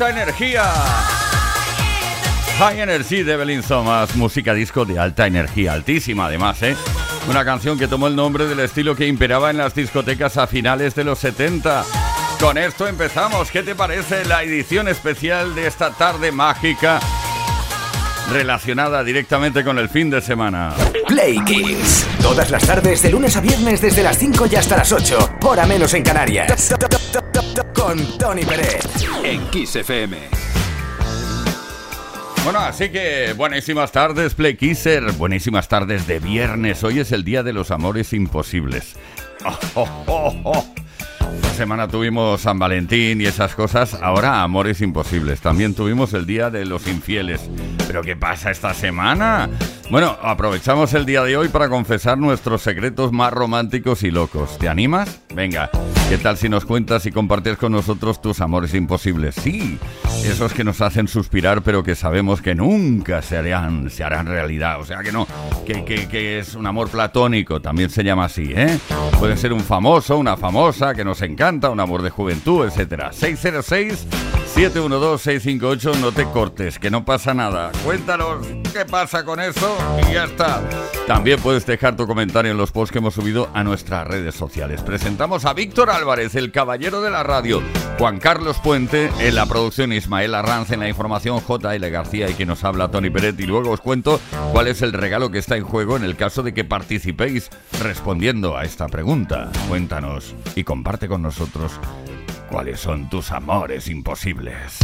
Alta energía. High Energy de Belín Somas, música disco de alta energía, altísima además, ¿eh? Una canción que tomó el nombre del estilo que imperaba en las discotecas a finales de los 70. Con esto empezamos. ¿Qué te parece la edición especial de esta tarde mágica relacionada directamente con el fin de semana? Play Kiss. Todas las tardes, de lunes a viernes, desde las 5 y hasta las 8. Hora menos en Canarias. Con Tony Pérez. En Kiss FM. Bueno, así que buenísimas tardes, Play Kisser. Buenísimas tardes de viernes. Hoy es el día de los amores imposibles. Oh, oh, oh, Esta semana tuvimos San Valentín y esas cosas. Ahora amores imposibles. También tuvimos el día de los infieles. ¿Pero qué pasa esta semana? Bueno, aprovechamos el día de hoy para confesar nuestros secretos más románticos y locos. ¿Te animas? Venga, ¿qué tal si nos cuentas y compartes con nosotros tus amores imposibles? Sí, esos que nos hacen suspirar pero que sabemos que nunca se harán, se harán realidad. O sea que no, que, que es un amor platónico, también se llama así, ¿eh? Puede ser un famoso, una famosa que nos encanta, un amor de juventud, etc. 606 712-658, no te cortes, que no pasa nada. Cuéntanos qué pasa con eso y ya está. También puedes dejar tu comentario en los posts que hemos subido a nuestras redes sociales. Presentamos a Víctor Álvarez, el caballero de la radio, Juan Carlos Puente en la producción, Ismael Arranz en la información, J.L. García y quien nos habla, Tony Peret. Y luego os cuento cuál es el regalo que está en juego en el caso de que participéis respondiendo a esta pregunta. Cuéntanos y comparte con nosotros ¿Cuáles son tus amores imposibles?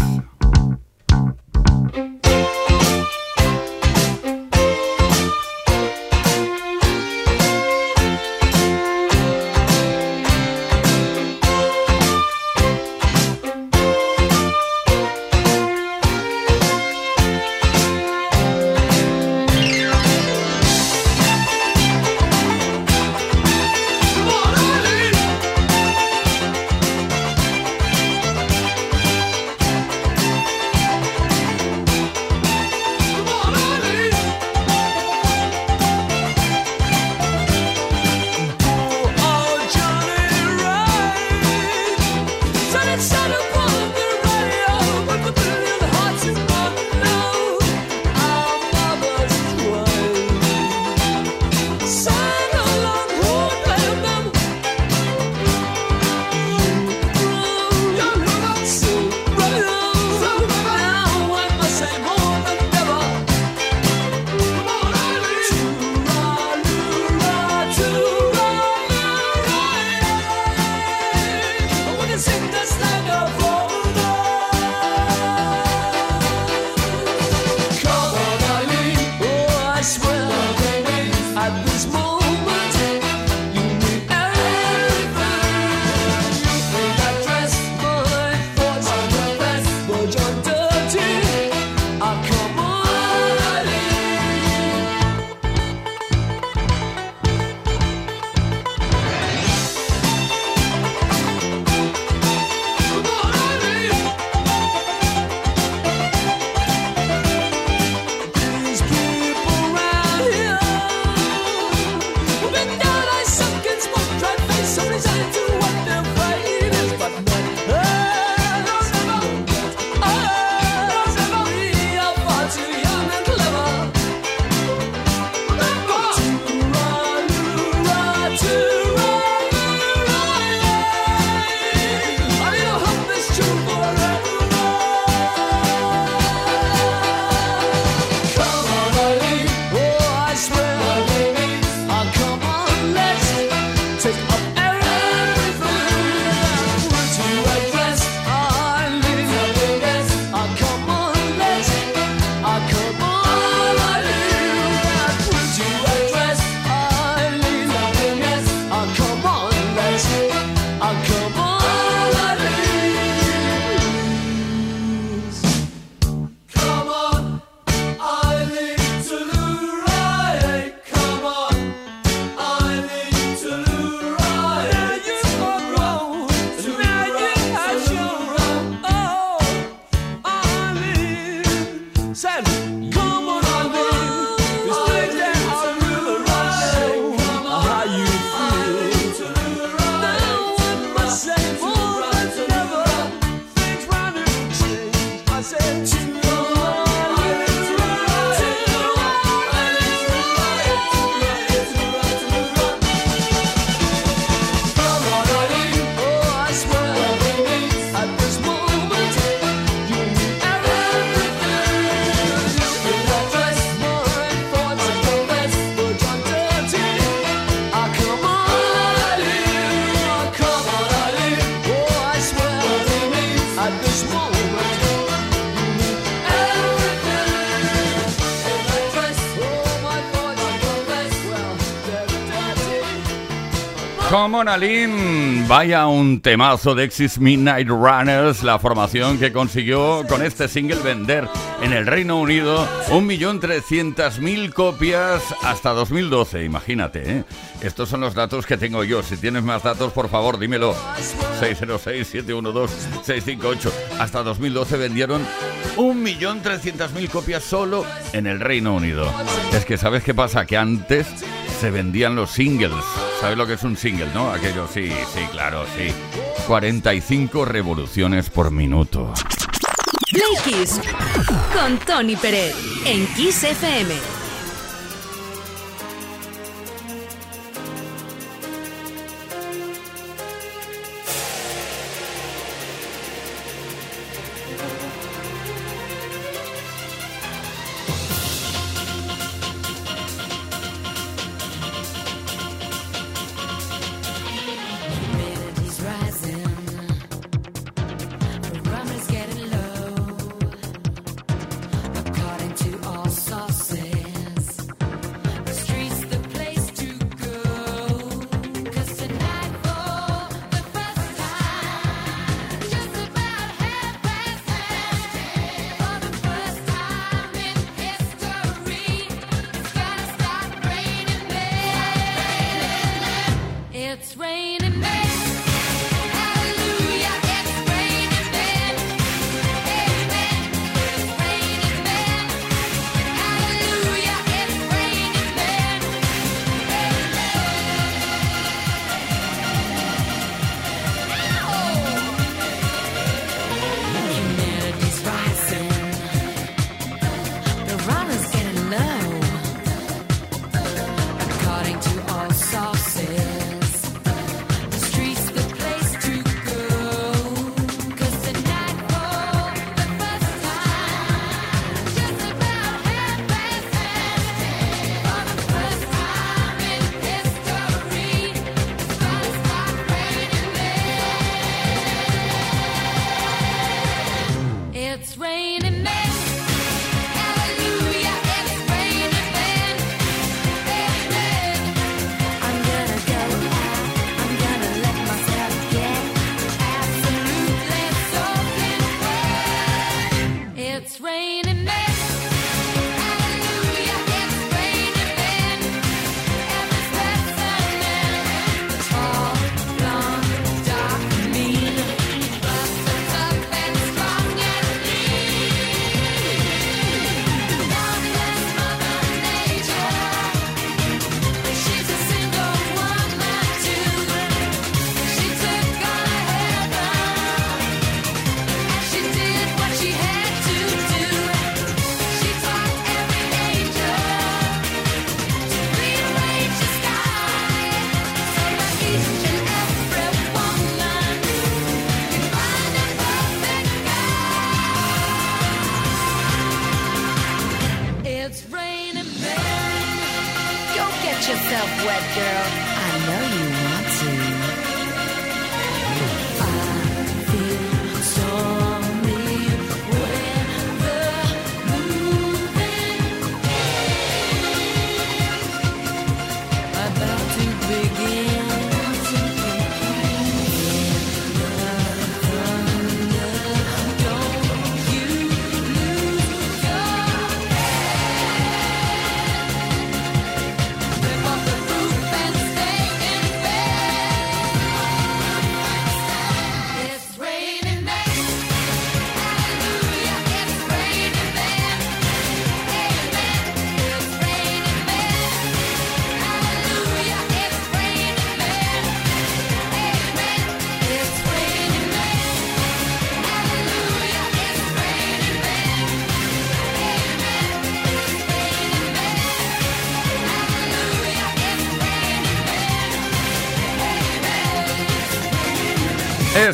Monalín, vaya un temazo de Exis Midnight Runners, la formación que consiguió con este single vender en el Reino Unido 1.300.000 copias hasta 2012, imagínate. ¿eh? Estos son los datos que tengo yo. Si tienes más datos, por favor, dímelo. 606-712-658. Hasta 2012 vendieron 1.300.000 copias solo en el Reino Unido. Es que, ¿sabes qué pasa? Que antes se vendían los singles. ¿Sabes lo que es un single, no? Aquello, sí, sí, claro, sí. 45 revoluciones por minuto. Play con Tony Pérez en Kiss FM.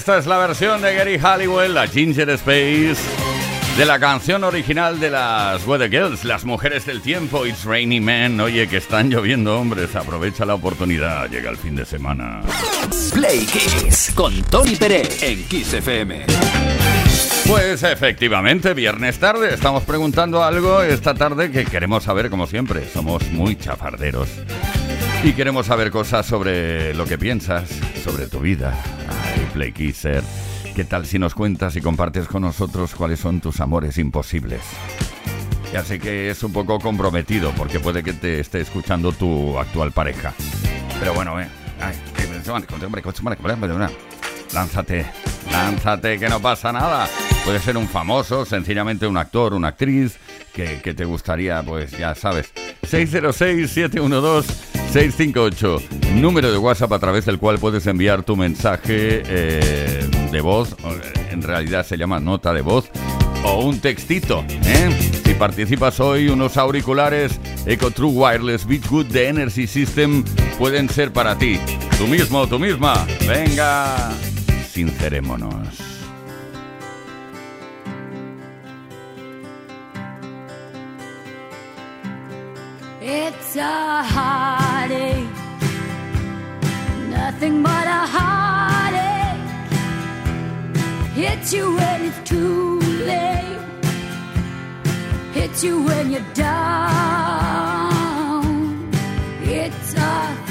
Esta es la versión de Gary Halliwell, la Ginger Space, de la canción original de las Weather Girls, las mujeres del tiempo, It's Rainy Man. Oye, que están lloviendo hombres, aprovecha la oportunidad, llega el fin de semana. Play Kiss con Tony Pérez en Kiss FM. Pues efectivamente, viernes tarde, estamos preguntando algo esta tarde que queremos saber como siempre, somos muy chafarderos. Y queremos saber cosas sobre lo que piensas, sobre tu vida, Play Kisser. ¿Qué tal si nos cuentas y compartes con nosotros cuáles son tus amores imposibles? Ya sé que es un poco comprometido porque puede que te esté escuchando tu actual pareja. Pero bueno, eh lánzate, lánzate, que no pasa nada. Puede ser un famoso, sencillamente un actor, una actriz, que, te gustaría, pues ya sabes. 606-712-658, número de WhatsApp a través del cual puedes enviar tu mensaje eh, de voz, en realidad se llama nota de voz, o un textito. ¿eh? Si participas hoy, unos auriculares Eco True Wireless Beatgood de Energy System pueden ser para ti. Tú mismo, tú misma. Venga. sincerémonos. It's a heartache, nothing but a heartache. Hits you when it's too late, hits you when you're down. It's a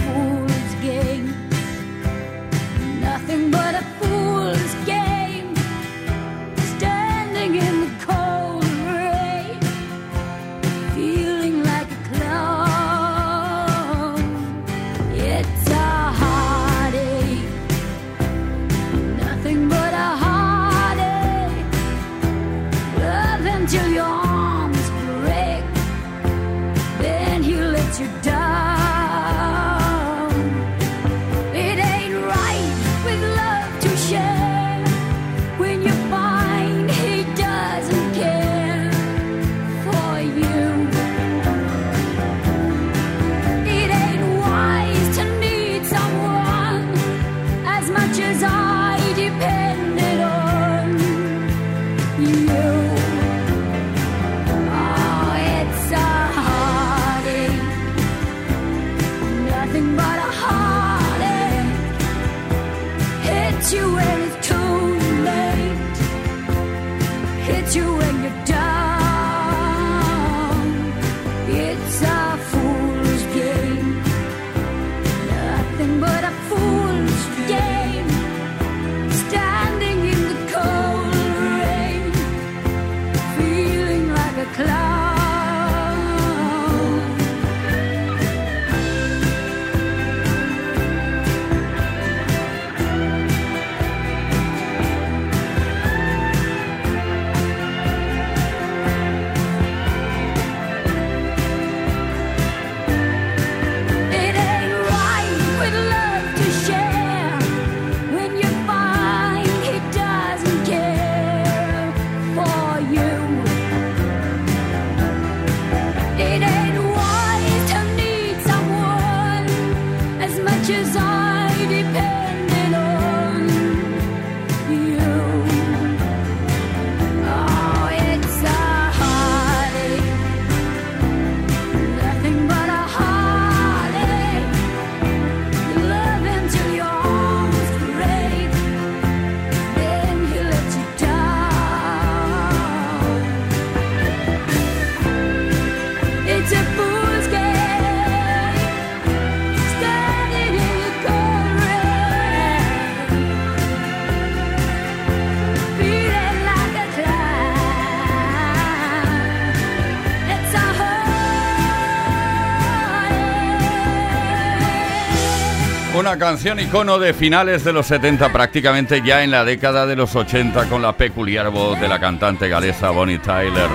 una canción icono de finales de los 70, prácticamente ya en la década de los 80, con la peculiar voz de la cantante galesa Bonnie Tyler.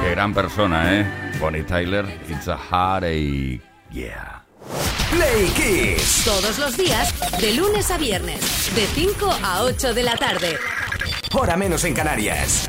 Qué gran persona, ¿eh? Bonnie Tyler, It's a Heartache, yeah. Play Kiss. Todos los días, de lunes a viernes, de 5 a 8 de la tarde. Hora menos en Canarias.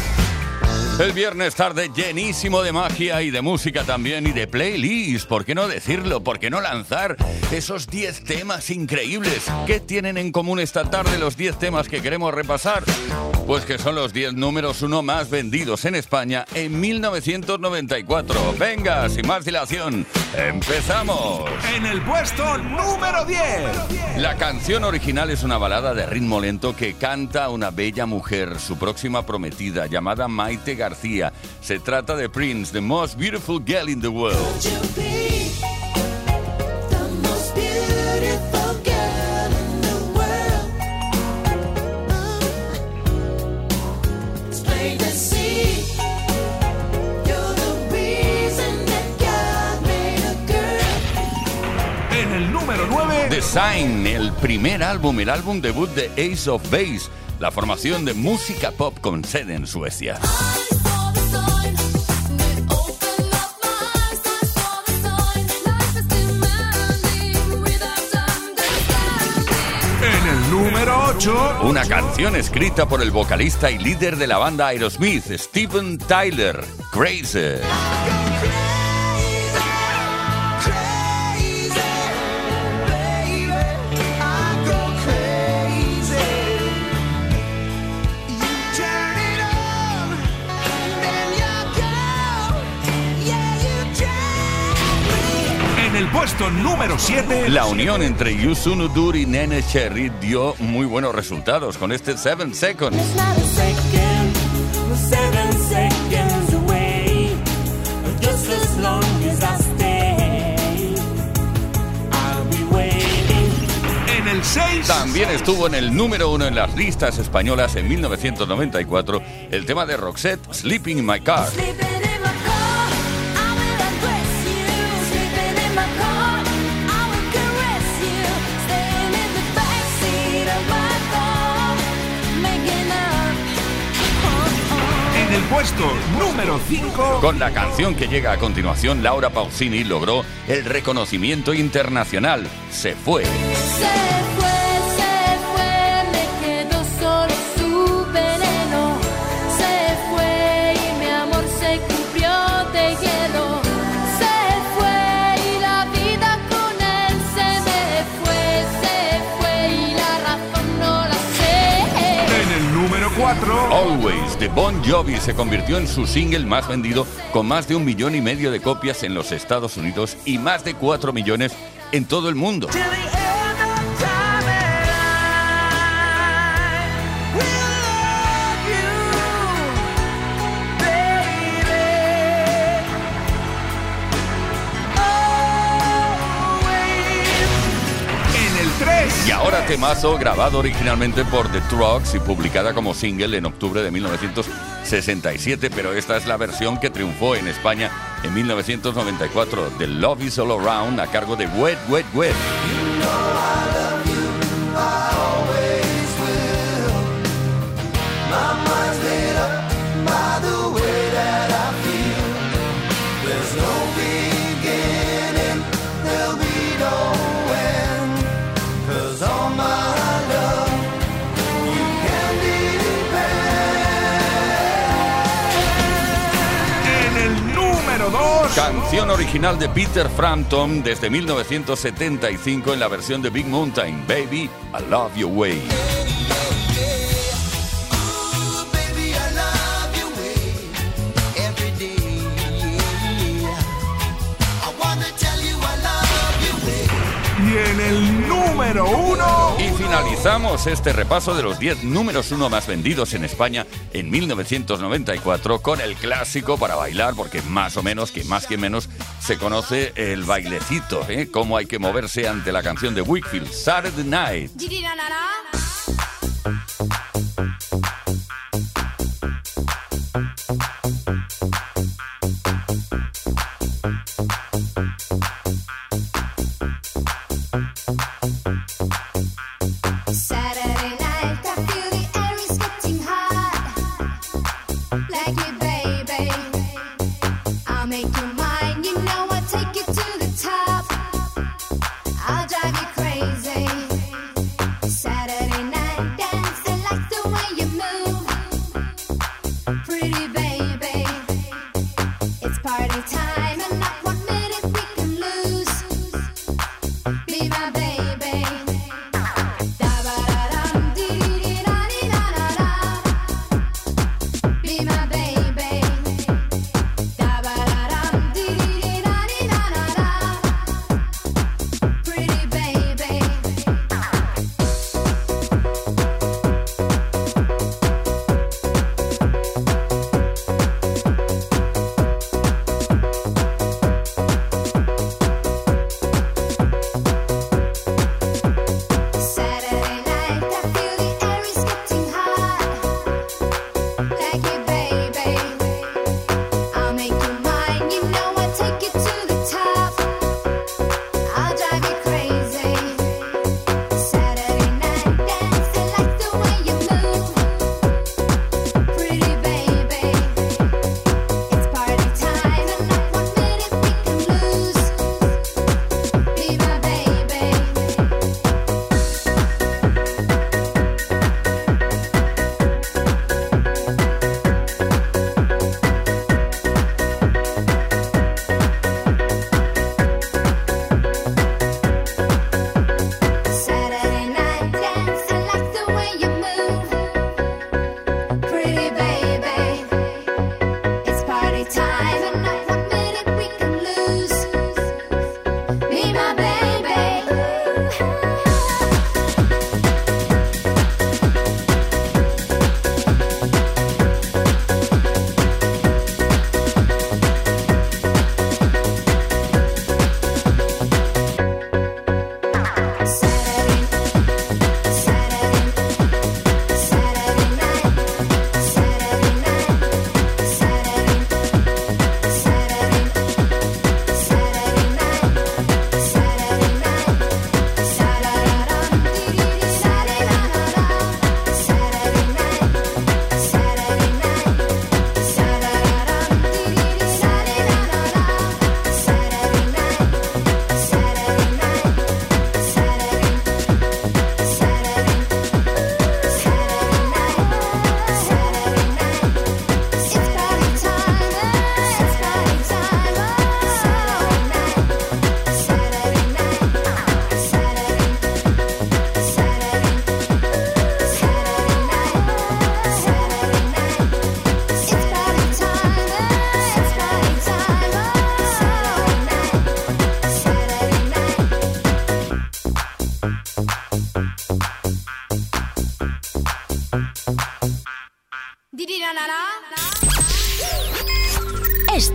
El viernes tarde llenísimo de magia y de música también y de playlist. ¿Por qué no decirlo? ¿Por qué no lanzar esos 10 temas increíbles? ¿Qué tienen en común esta tarde los 10 temas que queremos repasar? Pues que son los 10 números uno más vendidos en España en 1994. Venga, sin más dilación, empezamos. En el puesto número 10. La canción original es una balada de ritmo lento que canta una bella mujer, su próxima prometida, llamada Maite García. Se trata de Prince, the most beautiful girl in the world. En el número 9. The Sign, el primer álbum, el álbum debut de Ace of Base, la formación de música pop con sede en Suecia. En el número 8. Una canción escrita por el vocalista y líder de la banda Aerosmith, Steven Tyler, Crazy. Puesto número 7. La unión entre Yusun Udur y Nene Cherry dio muy buenos resultados con este Seven Seconds. En el 6. También estuvo en el número uno en las listas españolas en 1994 el tema de Roxette, Sleeping in My Car. Puesto número 5. Con la canción que llega a continuación, Laura Pausini logró el reconocimiento internacional. Se fue. Se fue, 4. Always de Bon Jovi se convirtió en su single más vendido con más de un millón y medio de copias en los Estados Unidos y más de cuatro millones en todo el mundo. Y ahora temazo grabado originalmente por The Trucks y publicada como single en octubre de 1967, pero esta es la versión que triunfó en España en 1994, The Love Is All Around a cargo de Wet Wet Wet. Canción original de Peter Frampton desde 1975 en la versión de Big Mountain, Baby, I Love Your Way. Y en el número 1. Y finalizamos este repaso de los 10 números uno más vendidos en España en 1994 con el clásico para bailar, porque más o menos, que más que menos, se conoce el bailecito, ¿eh? Cómo hay que moverse ante la canción de Wickfield, Saturday Night.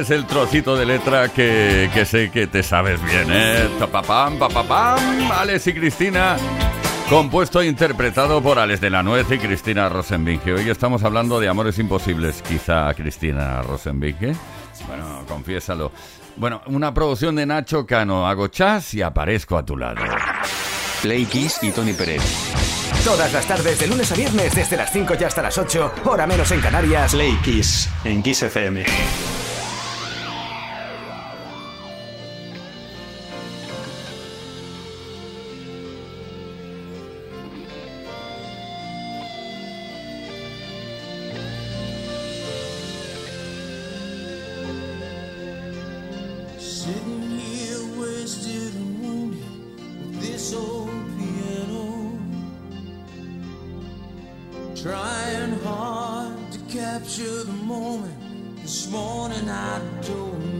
Este es el trocito de letra que, que sé que te sabes bien, ¿eh? Tapapam, papapam, Alex y Cristina. Compuesto e interpretado por Alex de la Nuez y Cristina Rosenbinge. Hoy estamos hablando de amores imposibles, quizá Cristina Rosenbinge. Bueno, confiésalo. Bueno, una producción de Nacho Cano. Hago chas y aparezco a tu lado. Play Kiss y Tony Pérez. Todas las tardes, de lunes a viernes, desde las 5 y hasta las 8, hora menos en Canarias. Play Kiss en Kiss FM. Sitting here wasted and wounded with this old piano. Trying hard to capture the moment. This morning I don't know.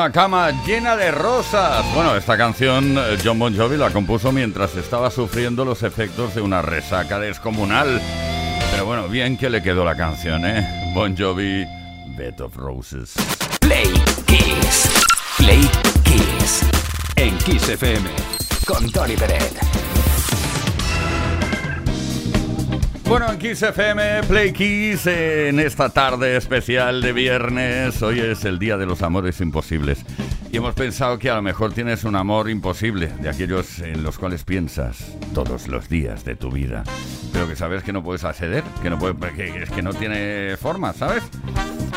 Una cama llena de rosas. Bueno, esta canción eh, John Bon Jovi la compuso mientras estaba sufriendo los efectos de una resaca descomunal. Pero bueno, bien que le quedó la canción, ¿eh? Bon Jovi, Bed of Roses. Play Kiss. Play Kiss. En Kiss FM. Con Tony Peret. Bueno, en Kiss FM, Play Kiss, en esta tarde especial de viernes. Hoy es el Día de los Amores Imposibles. Y hemos pensado que a lo mejor tienes un amor imposible, de aquellos en los cuales piensas todos los días de tu vida. Pero que sabes que no puedes acceder, que no puede, que, que no tiene forma, ¿sabes?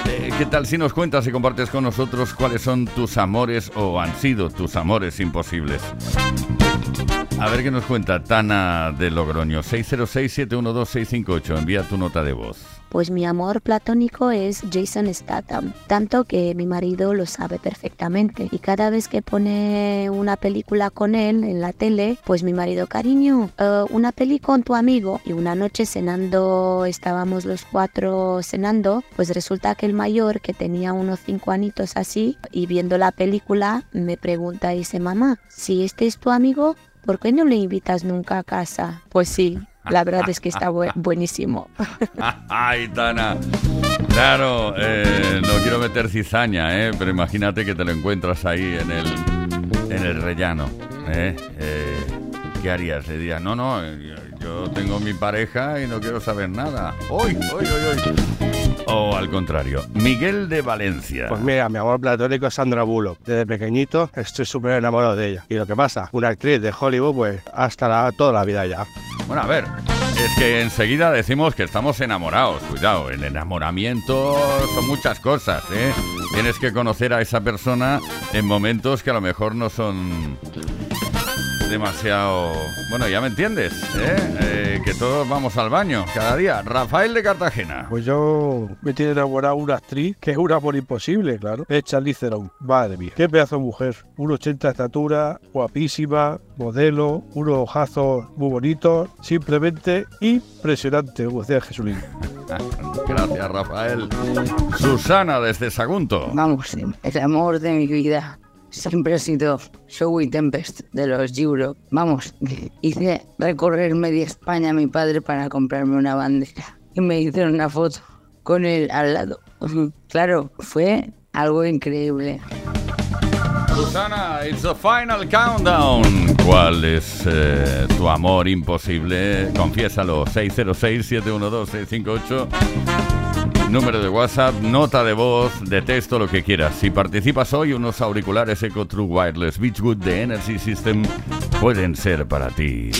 Eh, ¿Qué tal si nos cuentas y compartes con nosotros cuáles son tus amores o han sido tus amores imposibles? A ver qué nos cuenta Tana de Logroño. 606-712-658. Envía tu nota de voz. Pues mi amor platónico es Jason Statham, tanto que mi marido lo sabe perfectamente. Y cada vez que pone una película con él en la tele, pues mi marido, cariño, eh, una peli con tu amigo. Y una noche cenando, estábamos los cuatro cenando, pues resulta que el mayor, que tenía unos cinco anitos así, y viendo la película, me pregunta, dice, mamá, si este es tu amigo, ¿por qué no le invitas nunca a casa? Pues sí, la verdad es que está bu- buenísimo. ¡Ay, Tana! Claro, eh, no quiero meter cizaña, ¿eh? pero imagínate que te lo encuentras ahí en el, en el rellano. ¿eh? Eh, ¿Qué harías? Le dirías, no, no, yo, yo tengo mi pareja y no quiero saber nada. ¡Uy, uy, uy, uy! O al contrario, Miguel de Valencia. Pues mira, mi amor platónico es Sandra Bullock. Desde pequeñito estoy súper enamorado de ella. Y lo que pasa, una actriz de Hollywood, pues hasta la, toda la vida ya. Bueno, a ver, es que enseguida decimos que estamos enamorados. Cuidado, el enamoramiento son muchas cosas, ¿eh? Tienes que conocer a esa persona en momentos que a lo mejor no son demasiado... Bueno, ya me entiendes, ¿eh? Eh, que todos vamos al baño cada día. Rafael de Cartagena. Pues yo me tiene enamorado una actriz que es una por imposible, claro. Es Charlize Theron. Madre mía, qué pedazo de mujer. 1,80 de estatura, guapísima, modelo, unos ojazos muy bonitos. Simplemente impresionante, como decía Jesulín. Gracias, Rafael. Susana desde Sagunto. Vamos, el amor de mi vida siempre ha sido Showy Tempest de los Euro. Vamos, hice recorrer media España a mi padre para comprarme una bandera y me hicieron una foto con él al lado. Claro, fue algo increíble. Susana, it's the final countdown. ¿Cuál es eh, tu amor imposible? Confiésalo. 606-712-658. Número de WhatsApp, nota de voz, de texto, lo que quieras. Si participas hoy, unos auriculares Eco True Wireless Beachwood de Energy System pueden ser para ti.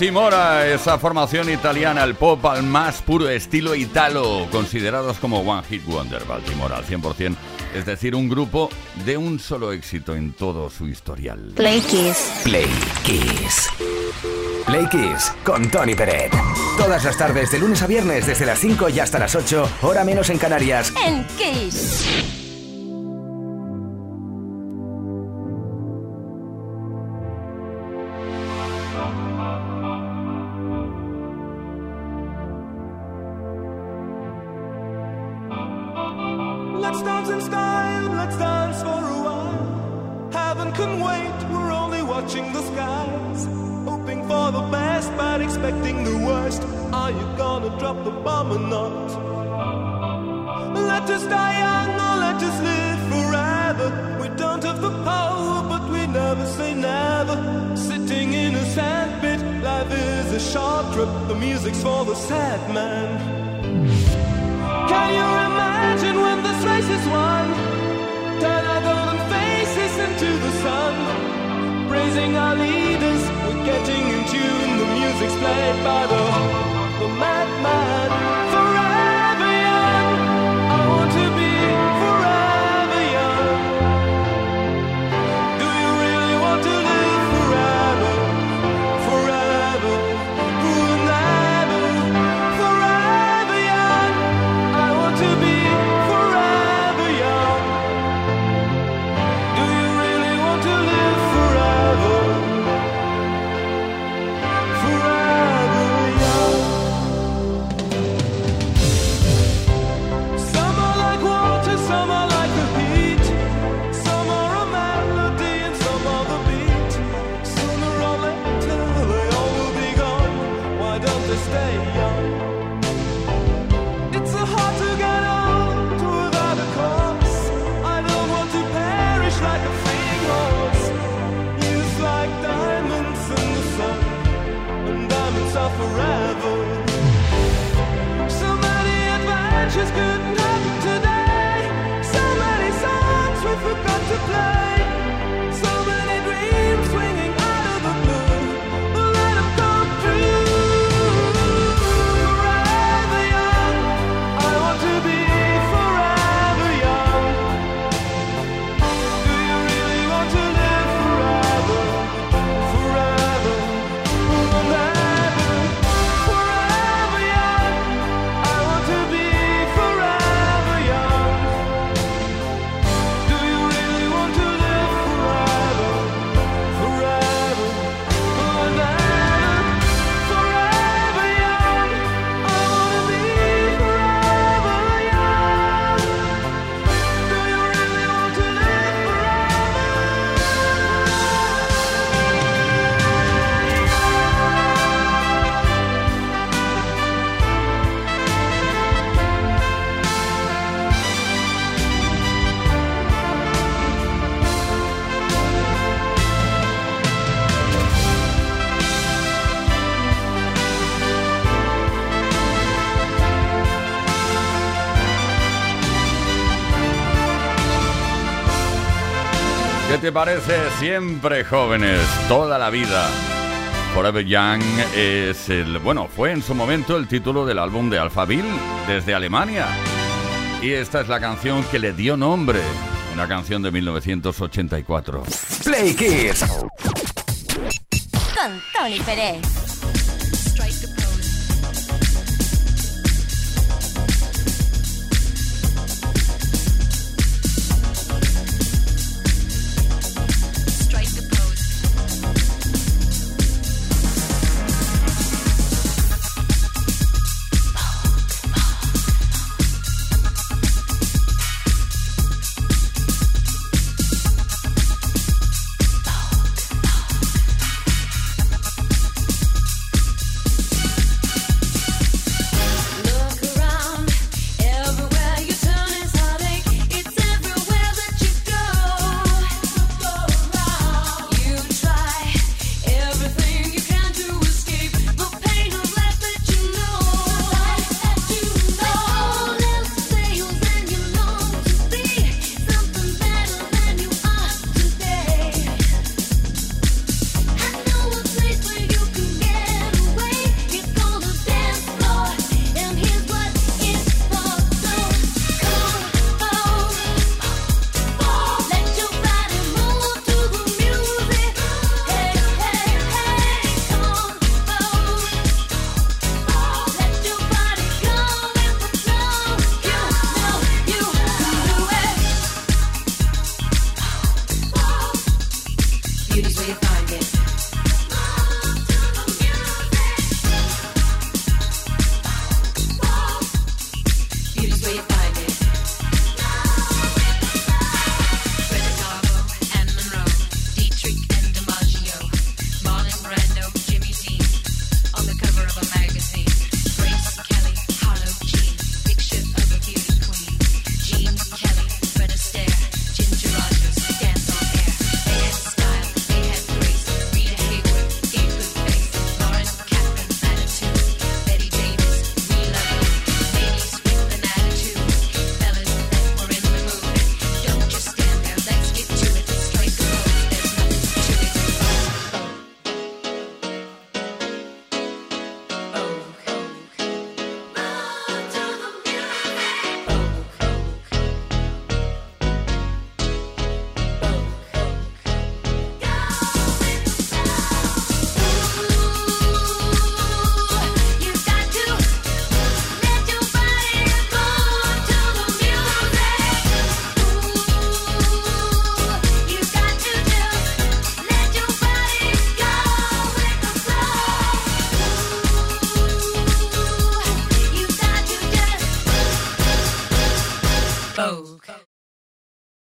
Timora, esa formación italiana, el pop al más puro estilo italo, considerados como One Hit Wonder, Baltimore al 100%, es decir, un grupo de un solo éxito en todo su historial. Play Kiss. Play Kiss. Play Kiss con Tony Peret. Todas las tardes, de lunes a viernes, desde las 5 y hasta las 8, hora menos en Canarias. En Kiss. te parece? Siempre jóvenes, toda la vida. Forever Young es el, bueno, fue en su momento el título del álbum de Alphaville desde Alemania. Y esta es la canción que le dio nombre, una canción de 1984. Play Kids con Tony Pérez.